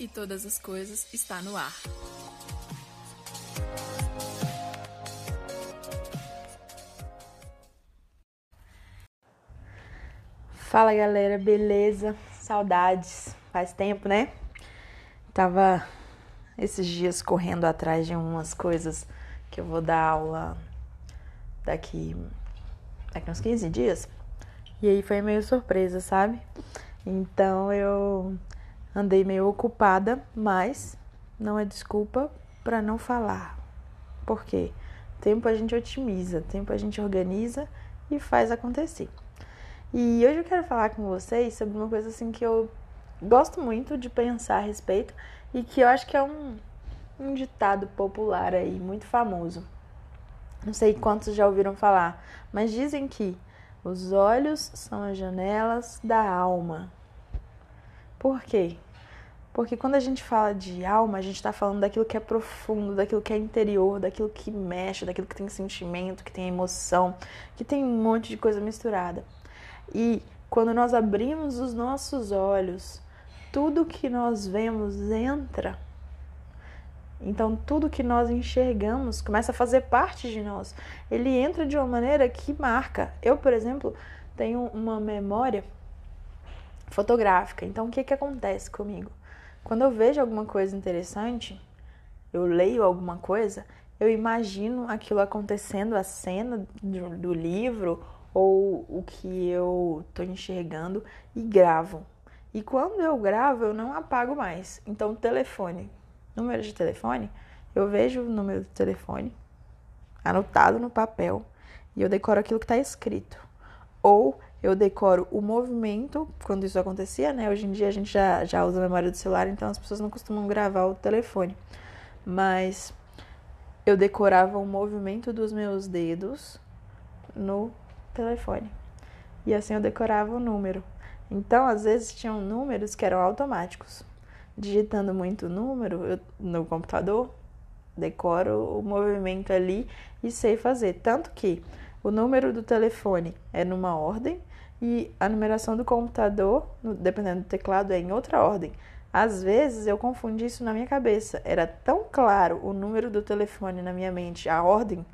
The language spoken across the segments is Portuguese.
e todas as coisas está no ar. Fala galera, beleza? Saudades, faz tempo, né? Tava esses dias correndo atrás de umas coisas que eu vou dar aula daqui, daqui uns 15 dias. E aí foi meio surpresa, sabe? Então eu andei meio ocupada, mas não é desculpa para não falar. Por quê? Tempo a gente otimiza, tempo a gente organiza e faz acontecer. E hoje eu quero falar com vocês sobre uma coisa assim que eu gosto muito de pensar a respeito e que eu acho que é um, um ditado popular aí, muito famoso. Não sei quantos já ouviram falar, mas dizem que os olhos são as janelas da alma. Por quê? Porque quando a gente fala de alma, a gente está falando daquilo que é profundo, daquilo que é interior, daquilo que mexe, daquilo que tem sentimento, que tem emoção, que tem um monte de coisa misturada. E quando nós abrimos os nossos olhos, tudo que nós vemos entra então, tudo que nós enxergamos começa a fazer parte de nós. Ele entra de uma maneira que marca. Eu, por exemplo, tenho uma memória fotográfica. Então, o que, que acontece comigo? Quando eu vejo alguma coisa interessante, eu leio alguma coisa, eu imagino aquilo acontecendo, a cena do, do livro ou o que eu estou enxergando e gravo. E quando eu gravo, eu não apago mais. Então, telefone número de telefone, eu vejo o número do telefone anotado no papel e eu decoro aquilo que está escrito. Ou eu decoro o movimento, quando isso acontecia, né? Hoje em dia a gente já, já usa a memória do celular, então as pessoas não costumam gravar o telefone. Mas eu decorava o movimento dos meus dedos no telefone. E assim eu decorava o número. Então, às vezes, tinham números que eram automáticos digitando muito número eu, no computador, decoro o movimento ali e sei fazer. Tanto que o número do telefone é numa ordem e a numeração do computador, dependendo do teclado, é em outra ordem. Às vezes eu confundi isso na minha cabeça. Era tão claro o número do telefone na minha mente, a ordem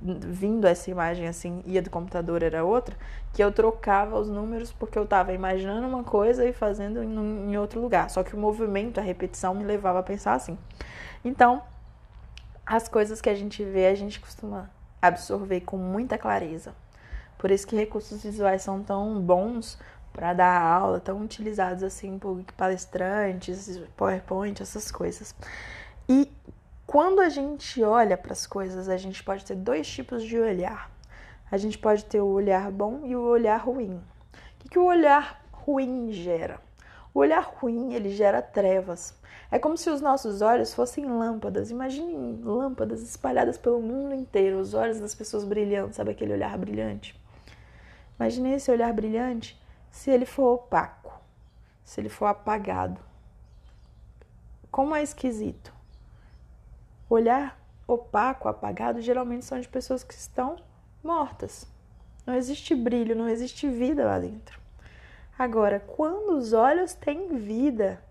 vindo essa imagem assim e a do computador era outra, que eu trocava os números porque eu estava imaginando uma coisa e fazendo em outro lugar. Só que o movimento, a repetição me levava a pensar assim. Então, as coisas que a gente vê, a gente costuma absorver com muita clareza. Por isso que recursos visuais são tão bons para dar aula, tão utilizados assim por palestrantes, PowerPoint, essas coisas. E quando a gente olha para as coisas, a gente pode ter dois tipos de olhar. A gente pode ter o olhar bom e o olhar ruim. O que, que o olhar ruim gera? O olhar ruim, ele gera trevas. É como se os nossos olhos fossem lâmpadas. Imaginem lâmpadas espalhadas pelo mundo inteiro, os olhos das pessoas brilhando, sabe aquele olhar brilhante? Imagine esse olhar brilhante se ele for opaco, se ele for apagado. Como é esquisito. Olhar opaco, apagado, geralmente são de pessoas que estão mortas. Não existe brilho, não existe vida lá dentro. Agora, quando os olhos têm vida,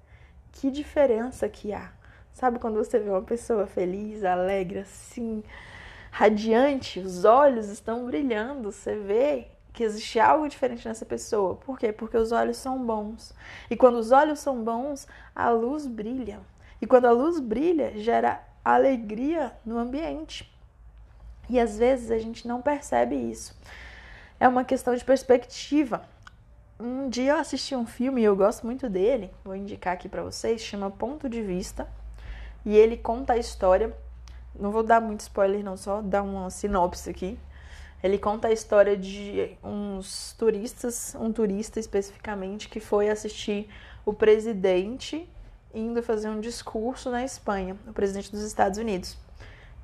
que diferença que há? Sabe quando você vê uma pessoa feliz, alegre, assim, radiante, os olhos estão brilhando, você vê que existe algo diferente nessa pessoa. Por quê? Porque os olhos são bons. E quando os olhos são bons, a luz brilha. E quando a luz brilha, gera alegria no ambiente. E às vezes a gente não percebe isso. É uma questão de perspectiva. Um dia eu assisti um filme e eu gosto muito dele, vou indicar aqui para vocês, chama Ponto de Vista. E ele conta a história, não vou dar muito spoiler não, só dar uma sinopse aqui. Ele conta a história de uns turistas, um turista especificamente, que foi assistir o presidente indo fazer um discurso na Espanha, o presidente dos Estados Unidos.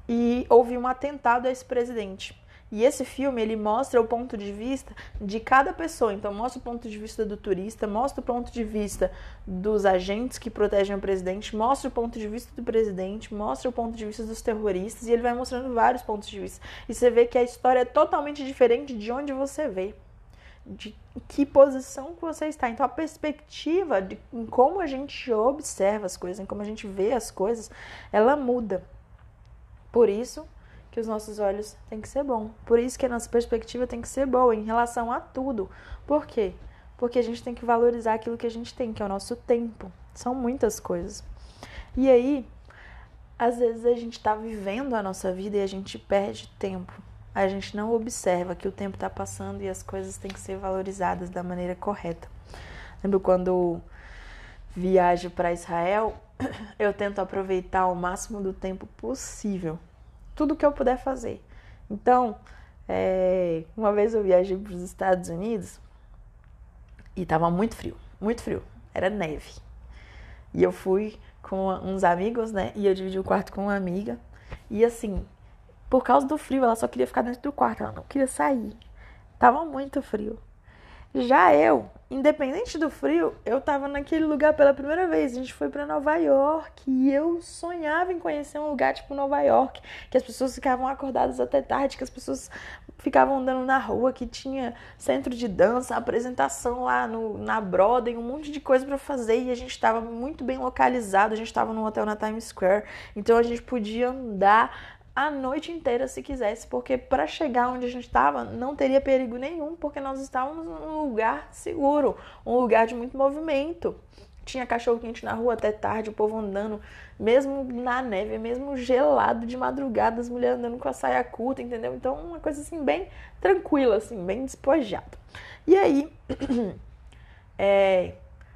E houve um atentado a esse presidente. E esse filme ele mostra o ponto de vista de cada pessoa. Então mostra o ponto de vista do turista, mostra o ponto de vista dos agentes que protegem o presidente, mostra o ponto de vista do presidente, mostra o ponto de vista dos terroristas e ele vai mostrando vários pontos de vista. E você vê que a história é totalmente diferente de onde você vê. de que posição que você está. Então a perspectiva de como a gente observa as coisas, em como a gente vê as coisas, ela muda. Por isso que os nossos olhos têm que ser bom. Por isso que a nossa perspectiva tem que ser boa em relação a tudo. Por quê? Porque a gente tem que valorizar aquilo que a gente tem, que é o nosso tempo. São muitas coisas. E aí, às vezes a gente está vivendo a nossa vida e a gente perde tempo. A gente não observa que o tempo está passando e as coisas têm que ser valorizadas da maneira correta. Lembro quando viajo para Israel, eu tento aproveitar o máximo do tempo possível. Tudo que eu puder fazer. Então, é, uma vez eu viajei para os Estados Unidos e estava muito frio, muito frio. Era neve. E eu fui com uns amigos, né? E eu dividi o quarto com uma amiga. E assim, por causa do frio, ela só queria ficar dentro do quarto, ela não queria sair. Tava muito frio. Já eu, independente do frio, eu tava naquele lugar pela primeira vez. A gente foi para Nova York e eu sonhava em conhecer um lugar tipo Nova York, que as pessoas ficavam acordadas até tarde, que as pessoas ficavam andando na rua, que tinha centro de dança, apresentação lá no, na Broadway, um monte de coisa para fazer e a gente estava muito bem localizado. A gente estava num hotel na Times Square, então a gente podia andar a noite inteira se quisesse, porque para chegar onde a gente estava não teria perigo nenhum, porque nós estávamos num lugar seguro, um lugar de muito movimento. Tinha cachorro quente na rua até tarde, o povo andando, mesmo na neve, mesmo gelado de madrugada, as mulheres andando com a saia curta, entendeu? Então, uma coisa assim, bem tranquila, assim, bem despojada. E aí, é,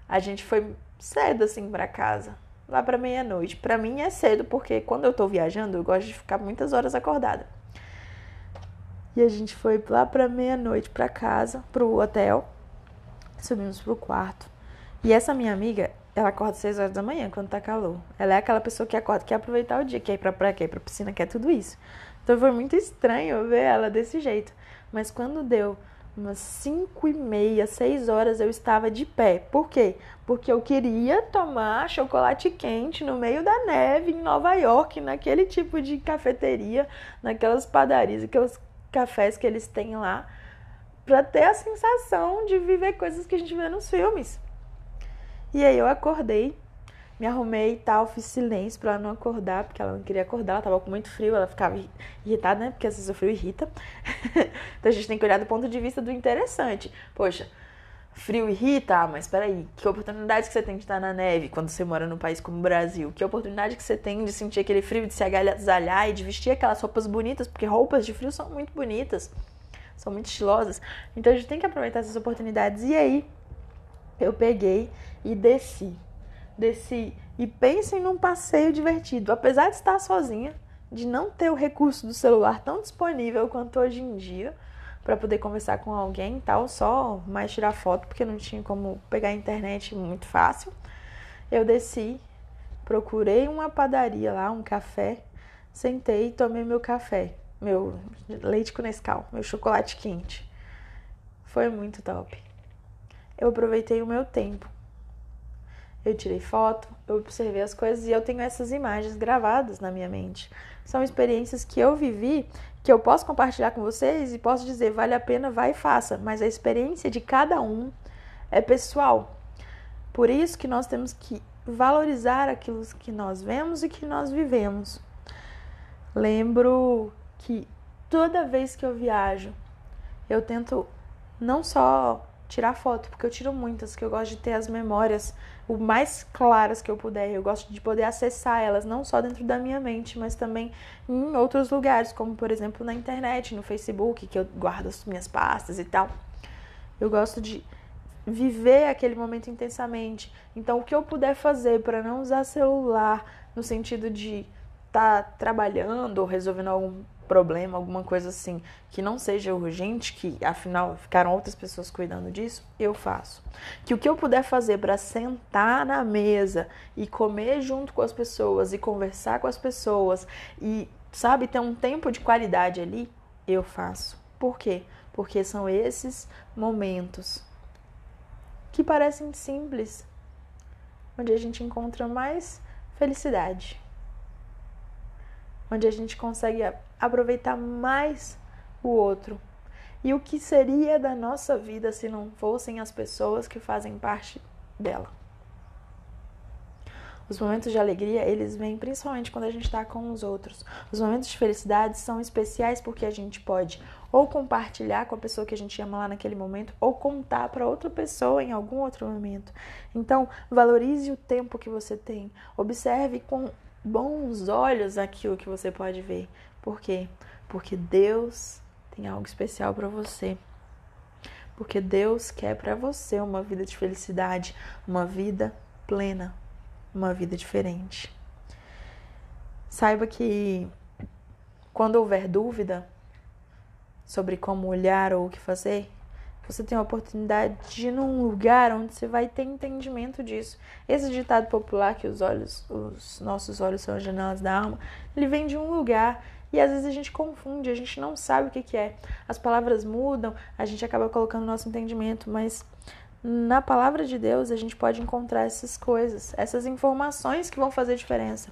a gente foi cedo, assim, para casa lá para meia-noite. Para mim é cedo, porque quando eu tô viajando, eu gosto de ficar muitas horas acordada. E a gente foi lá para meia-noite para casa, pro hotel. Subimos pro quarto. E essa minha amiga, ela acorda às 6 horas da manhã quando tá calor. Ela é aquela pessoa que acorda, quer aproveitar o dia, quer ir pra praia, quer ir pra piscina, quer tudo isso. Então foi muito estranho ver ela desse jeito. Mas quando deu umas 5 e meia, 6 horas eu estava de pé. Por quê? Porque eu queria tomar chocolate quente no meio da neve em Nova York, naquele tipo de cafeteria, naquelas padarias, aqueles cafés que eles têm lá, para ter a sensação de viver coisas que a gente vê nos filmes. E aí eu acordei me arrumei e tal, fiz silêncio pra ela não acordar, porque ela não queria acordar, ela tava com muito frio, ela ficava irritada, né? Porque às vezes o frio irrita. então a gente tem que olhar do ponto de vista do interessante. Poxa, frio irrita, ah, mas peraí, que oportunidade que você tem de estar na neve quando você mora num país como o Brasil? Que oportunidade que você tem de sentir aquele frio, de se agasalhar e de vestir aquelas roupas bonitas, porque roupas de frio são muito bonitas, são muito estilosas. Então a gente tem que aproveitar essas oportunidades. E aí, eu peguei e desci desci e pensem num passeio divertido. Apesar de estar sozinha, de não ter o recurso do celular tão disponível quanto hoje em dia para poder conversar com alguém e tal, só mais tirar foto porque não tinha como pegar a internet muito fácil. Eu desci, procurei uma padaria lá, um café, sentei e tomei meu café, meu leite com Nescau, meu chocolate quente. Foi muito top. Eu aproveitei o meu tempo eu tirei foto, eu observei as coisas e eu tenho essas imagens gravadas na minha mente. São experiências que eu vivi, que eu posso compartilhar com vocês e posso dizer, vale a pena, vai e faça, mas a experiência de cada um é pessoal. Por isso que nós temos que valorizar aquilo que nós vemos e que nós vivemos. Lembro que toda vez que eu viajo, eu tento não só tirar foto, porque eu tiro muitas, que eu gosto de ter as memórias o mais claras que eu puder. Eu gosto de poder acessar elas, não só dentro da minha mente, mas também em outros lugares, como por exemplo na internet, no Facebook, que eu guardo as minhas pastas e tal. Eu gosto de viver aquele momento intensamente. Então, o que eu puder fazer para não usar celular no sentido de estar tá trabalhando ou resolvendo algum problema, alguma coisa assim, que não seja urgente, que afinal ficaram outras pessoas cuidando disso, eu faço. Que o que eu puder fazer para sentar na mesa e comer junto com as pessoas e conversar com as pessoas e, sabe, ter um tempo de qualidade ali, eu faço. Por quê? Porque são esses momentos que parecem simples, onde a gente encontra mais felicidade onde a gente consegue aproveitar mais o outro. E o que seria da nossa vida se não fossem as pessoas que fazem parte dela? Os momentos de alegria, eles vêm principalmente quando a gente está com os outros. Os momentos de felicidade são especiais porque a gente pode ou compartilhar com a pessoa que a gente ama lá naquele momento, ou contar para outra pessoa em algum outro momento. Então, valorize o tempo que você tem. Observe com bons olhos aquilo que você pode ver. Por quê? Porque Deus tem algo especial para você. Porque Deus quer para você uma vida de felicidade, uma vida plena, uma vida diferente. Saiba que quando houver dúvida sobre como olhar ou o que fazer, você tem a oportunidade de ir num lugar onde você vai ter entendimento disso. Esse ditado popular que os olhos, os nossos olhos são as janelas da alma, ele vem de um lugar e às vezes a gente confunde, a gente não sabe o que, que é. As palavras mudam, a gente acaba colocando nosso entendimento, mas na palavra de Deus a gente pode encontrar essas coisas, essas informações que vão fazer diferença.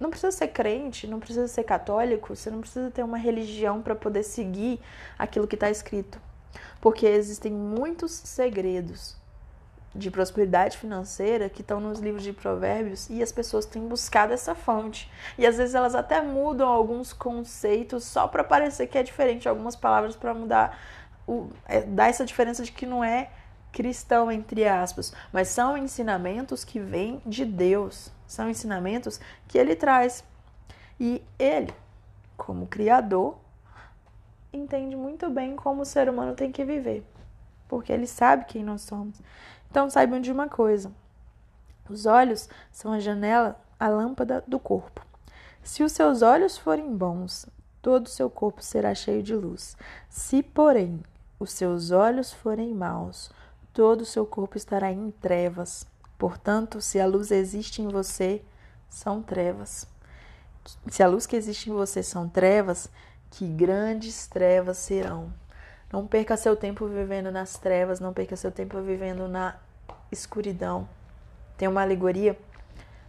Não precisa ser crente, não precisa ser católico, você não precisa ter uma religião para poder seguir aquilo que está escrito. Porque existem muitos segredos de prosperidade financeira que estão nos livros de provérbios e as pessoas têm buscado essa fonte. E às vezes elas até mudam alguns conceitos só para parecer que é diferente, algumas palavras para mudar, o, é, dar essa diferença de que não é cristão, entre aspas, mas são ensinamentos que vêm de Deus, são ensinamentos que ele traz. E ele, como Criador, entende muito bem como o ser humano tem que viver, porque ele sabe quem nós somos. Então saibam de uma coisa: os olhos são a janela, a lâmpada do corpo. Se os seus olhos forem bons, todo o seu corpo será cheio de luz. Se, porém, os seus olhos forem maus, todo o seu corpo estará em trevas. Portanto, se a luz existe em você, são trevas. Se a luz que existe em você são trevas, que grandes trevas serão. Não perca seu tempo vivendo nas trevas, não perca seu tempo vivendo na escuridão. Tem uma alegoria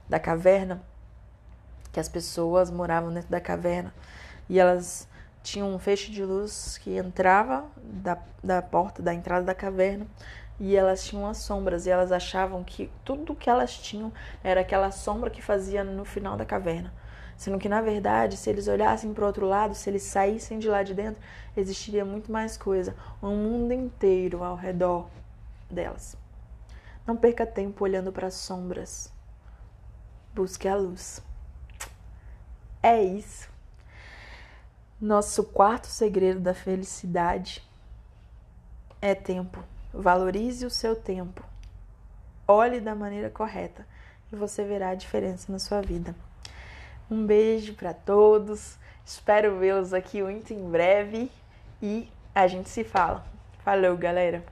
da caverna, que as pessoas moravam dentro da caverna e elas tinham um feixe de luz que entrava da, da porta da entrada da caverna e elas tinham as sombras e elas achavam que tudo que elas tinham era aquela sombra que fazia no final da caverna. Sendo que, na verdade, se eles olhassem para o outro lado, se eles saíssem de lá de dentro, existiria muito mais coisa um mundo inteiro ao redor delas. Não perca tempo olhando para as sombras. Busque a luz. É isso. Nosso quarto segredo da felicidade é tempo. Valorize o seu tempo. Olhe da maneira correta e você verá a diferença na sua vida. Um beijo para todos. Espero vê-los aqui muito em breve e a gente se fala. Falou, galera!